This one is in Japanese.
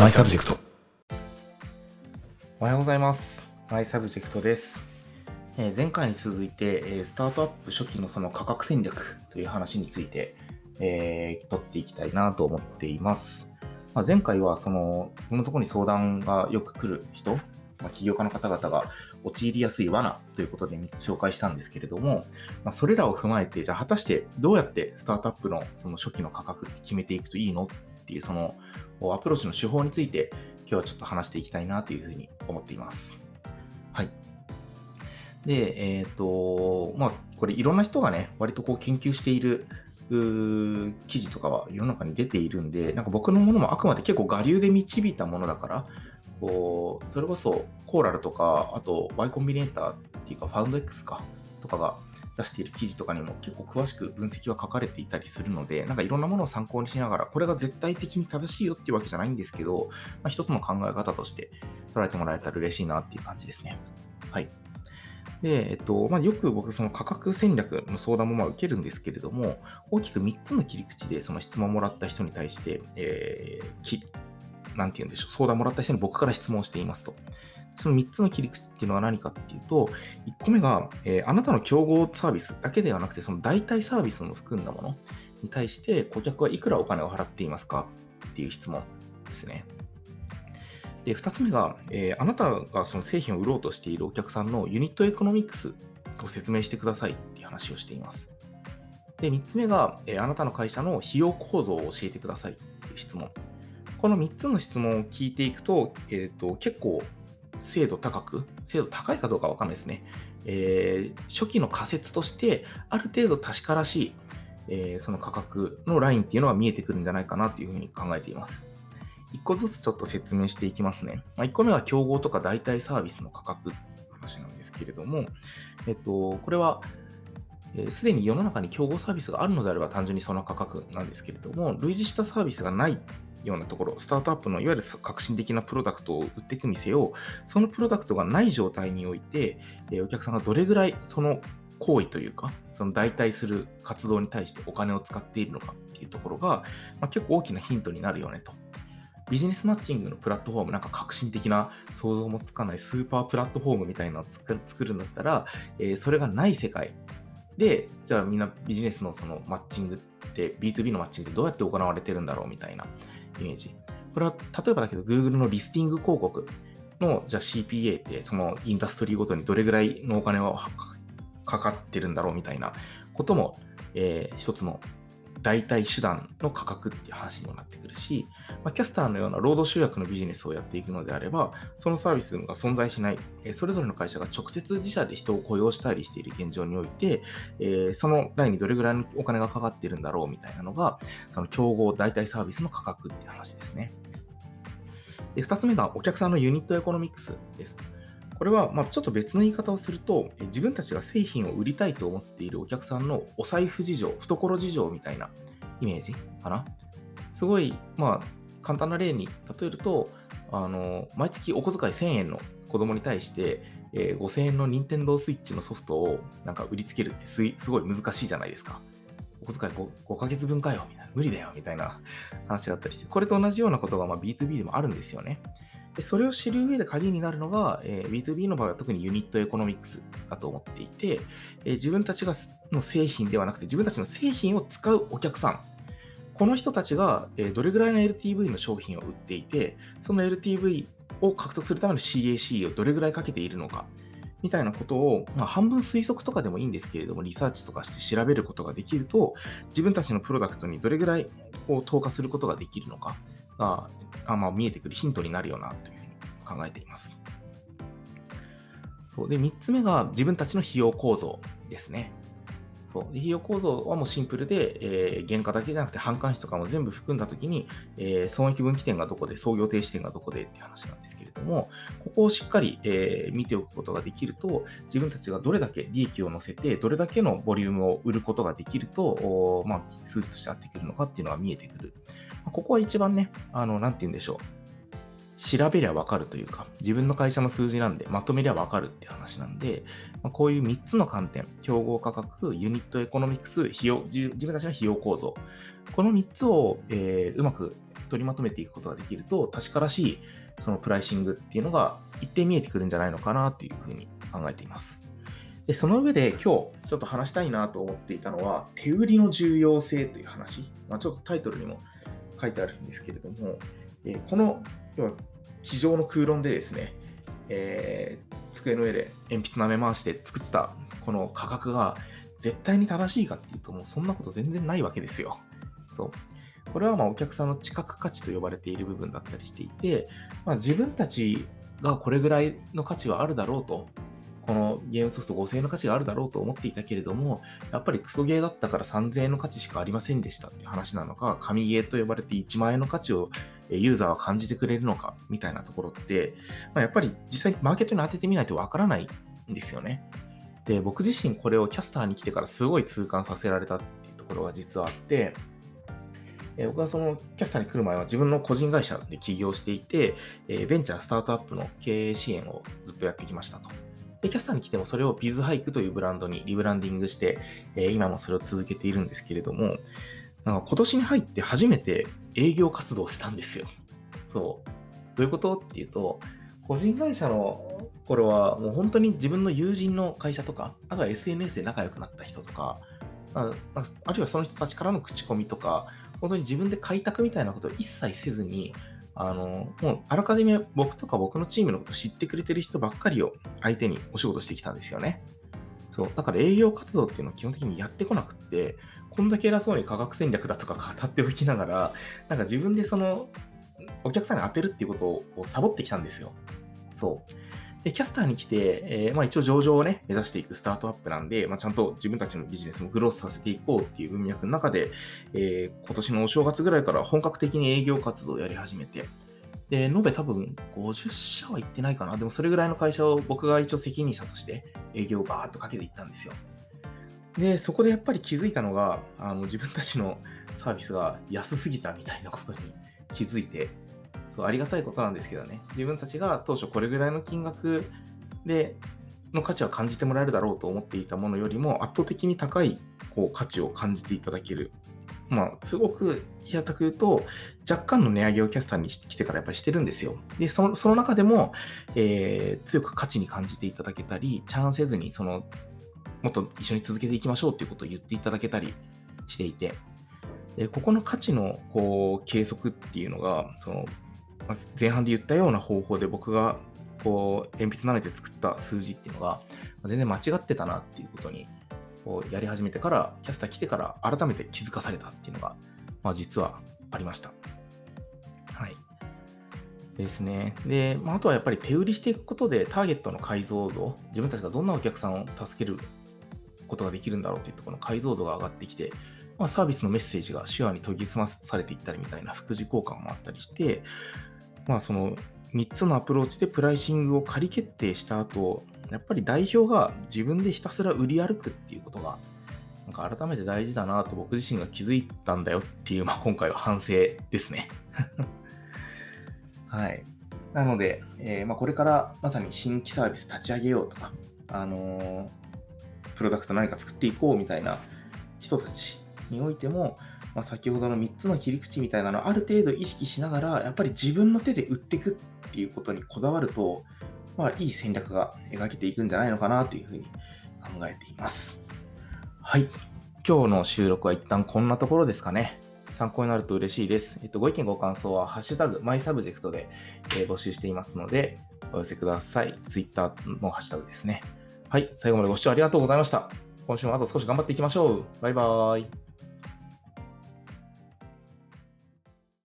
マイサブジェクト。おはようございます。マイサブジェクトです。えー前回に続いて、えースタートアップ初期のその価格戦略という話について、えー録っていきたいなと思っています。まあ、前回はその、僕のところに相談がよく来る人、まあ、起業家の方々が陥りやすい罠ということで3つ紹介したんですけれども、まあ、それらを踏まえて、じゃあ果たしてどうやってスタートアップのその初期の価格って決めていくといいのっていうそのアプローチの手法について今日はちょっと話していきたいなというふうに思っています。はい。で、えっ、と、まあ、これいろんな人がね、割とこう研究している記事とかは世の中に出ているんで、なんか僕のものもあくまで結構我流で導いたものだから、こう、それこそコーラルとか、あと Y コンビネーターっていうか、ファウンド X か、とかが出している記事とかにも結構詳しく分析は書かれていたりするので、なんかいろんなものを参考にしながら、これが絶対的に正しいよっていうわけじゃないんですけど、まあ、一つの考え方として捉えてもらえたら嬉しいなっていう感じですね。はい。で、えっと、まあ、よく僕、その価格戦略の相談もまあ受けるんですけれども、大きく3つの切り口でその質問をもらった人に対して、えー、きなんて言うんでしょう、相談もらった人に僕から質問していますと。その3つの切り口っていうのは何かっていうと、1個目が、えーあなたの競合サービスだけではなくて、その代替サービスも含んだものに対して、顧客はいくらお金を払っていますかっていう質問ですね。で、2つ目が、えーあなたがその製品を売ろうとしているお客さんのユニットエコノミクスを説明してくださいっていう話をしています。で、3つ目が、えーあなたの会社の費用構造を教えてくださいっていう質問。この3つの質問を聞いていくと、えっ、と、結構精度高く、精度高いかどうかわかんないですね。えー初期の仮説として、ある程度確からしい、えーその価格のラインっていうのは見えてくるんじゃないかなというふうに考えています。一個ずつちょっと説明していきますね。まあ、1個目は競合とか代替サービスの価格って話なんですけれども、えっと、これは、えすでに世の中に競合サービスがあるのであれば単純にその価格なんですけれども、類似したサービスがないようなところ、スタートアップのいわゆる革新的なプロダクトを売っていくにせよ、そのプロダクトがない状態において、えーお客さんがどれぐらいその行為というか、その代替する活動に対してお金を使っているのかっていうところが、まあ、結構大きなヒントになるよねと。ビジネスマッチングのプラットフォーム、なんか革新的な想像もつかないスーパープラットフォームみたいなのを作る作るんだったら、えーそれがない世界で、じゃあみんなビジネスのそのマッチングって、B2B のマッチングってどうやって行われてるんだろうみたいなイメージ。これは例えばだけど Google のリスティング広告のじゃあ CPA ってそのインダストリーごとにどれぐらいのお金はかかってるんだろうみたいなことも、えー一つの代替手段の価格っていう話にもなってくるし、まあ、キャスターのような労働集約のビジネスをやっていくのであれば、そのサービスが存在しない、えそれぞれの会社が直接自社で人を雇用したりしている現状において、えーそのラインにどれぐらいのお金がかかってるんだろうみたいなのが、その競合代替サービスの価格っていう話ですね。で、二つ目がお客さんのユニットエコノミクスです。これは、ま、ちょっと別の言い方をすると、自分たちが製品を売りたいと思っているお客さんのお財布事情、懐事情みたいなイメージかな？すごい、まあ、簡単な例に例えると、あの、毎月お小遣い1000円の子供に対して、えー5000円の任天堂スイッチのソフトをなんか売りつけるってすごい難しいじゃないですか。お小遣い 5, 5ヶ月分かよみたいな、無理だよみたいな話があったりして、これと同じようなことがまあ B2B でもあるんですよね。でそれを知る上で鍵になるのが、えー B2B の場合は特にユニットエコノミクスだと思っていて、えー自分たちがの製品ではなくて自分たちの製品を使うお客さん、この人たちが、えーどれぐらいの LTV の商品を売っていて、その LTV を獲得するための CAC をどれぐらいかけているのか、みたいなことを、まあ、半分推測とかでもいいんですけれども、リサーチとかして調べることができると、自分たちのプロダクトにどれぐらいこう投下することができるのかが、あまあ、見えてくるヒントになるよなというふうに考えています。そうで、3つ目が自分たちの費用構造ですね。そう費用構造はもうシンプルで、えー原価だけじゃなくて販管費とかも全部含んだときに、えー損益分岐点がどこで、創業停止点がどこでっていう話なんですけれども、ここをしっかり、えー見ておくことができると、自分たちがどれだけ利益を乗せて、どれだけのボリュームを売ることができると、まあ、数字として合ってくるのかっていうのが見えてくる。ここは一番ね、あの、なんて言うんでしょう。調べりゃわかるというか、自分の会社の数字なんで、まとめりゃわかるって話なんで、まあ、こういう3つの観点、競合価格、ユニットエコノミクス、費用、自自分たちの費用構造。この3つを、えーうまく取りまとめていくことができると、確からしいそのプライシングっていうのが一定見えてくるんじゃないのかなっていうふうに考えています。で、その上で今日ちょっと話したいなと思っていたのは、手売りの重要性という話。まあ、ちょっとタイトルにも書いてあるんですけれども、えー、この、要は、机上の空論でですね、えー、机の上で鉛筆舐め回して作ったこの価格が絶対に正しいかっていうと、もうそんなこと全然ないわけですよ。そう。これはまあお客さんの知覚価値と呼ばれている部分だったりしていて、まあ、自分たちがこれぐらいの価値はあるだろうと、このゲームソフト5000円の価値があるだろうと思っていたけれども、やっぱりクソゲーだったから3000円の価値しかありませんでしたって話なのか、神ゲーと呼ばれて1万円の価値をユーザーは感じてくれるのかみたいなところって、まあ、やっぱり実際マーケットに当ててみないとわからないんですよね。で、僕自身これをキャスターに来てからすごい痛感させられたっていうところが実はあって、え僕はそのキャスターに来る前は自分の個人会社で起業していて、えベンチャー、スタートアップの経営支援をずっとやってきましたと。で、キャスターに来てもそれをビズハイクというブランドにリブランディングして、え今もそれを続けているんですけれども、なんか今年に入って初めて営業活動をしたんですよ。そう。どういうことっていうと、個人会社の頃はもう本当に自分の友人の会社とか、あとは SNS で仲良くなった人とか、ああるいはその人たちからの口コミとか、本当に自分で開拓みたいなことを一切せずに、あの、もうあらかじめ僕とか僕のチームのこと知ってくれてる人ばっかりを相手にお仕事してきたんですよね。そう。だから営業活動っていうのは基本的にやってこなくって、こんだけ偉そうに科学戦略だとか語っておきながら、なんか自分でその、お客さんに当てるっていうことをサボってきたんですよ。そう。で、キャスターに来て、えー、まあ一応上場をね、目指していくスタートアップなんで、まあちゃんと自分たちのビジネスもグロースさせていこうっていう文脈の中で、えー、今年のお正月ぐらいから本格的に営業活動をやり始めて、で、延べ多分50社は行ってないかな。でもそれぐらいの会社を僕が一応責任者として営業をバーッとかけていったんですよ。で、そこでやっぱり気づいたのが、あの自分たちのサービスが安すぎたみたいなことに気づいて、そうありがたいことなんですけどね、自分たちが当初これぐらいの金額での価値は感じてもらえるだろうと思っていたものよりも圧倒的に高いこう価値を感じていただける。まあ、すごく平たく言うと、若干の値上げをキャスターに来てからやっぱりしてるんですよ。で、そのその中でも、えー、強く価値に感じていただけたり、チャンせずに、その、もっと一緒に続けていきましょうっていうことを言っていただけたりしていて、でここの価値のこう計測っていうのが、その前半で言ったような方法で僕がこう鉛筆舐めて作った数字っていうのが全然間違ってたなっていうことにこうやり始めてからキャスター来てから改めて気づかされたっていうのが、まあ、実はありました。はい。ですね。で、まあ、あとはやっぱり手売りしていくことでターゲットの解像度、自分たちがどんなお客さんを助けることができるんだろうっていうところの解像度が上がってきて、まあ、サービスのメッセージが手話に研ぎ澄まされていったりみたいな副次効果もあったりして、まあその3つのアプローチでプライシングを仮決定した後、やっぱり代表が自分でひたすら売り歩くっていうことが、なんか改めて大事だなと僕自身が気づいたんだよっていう、まあ今回は反省ですね。はい。なので、えー、まあ、これからまさに新規サービス立ち上げようとか、あのー、プロダクト何か作っていこうみたいな人たちにおいても、まあ、先ほどの3つの切り口みたいなのをある程度意識しながら、やっぱり自分の手で売っていくっていうことにこだわると、まあ、いい戦略が描けていくんじゃないのかなというふうに考えています。はい。今日の収録は一旦こんなところですかね。参考になると嬉しいです。えっと、ご意見ご感想は、ハッシュタグ、マイサブジェクトで、えー、募集していますので、お寄せください。Twitter のハッシュタグですね。はい。最後までご視聴ありがとうございました。今週もあと少し頑張っていきましょう。バイバーイ。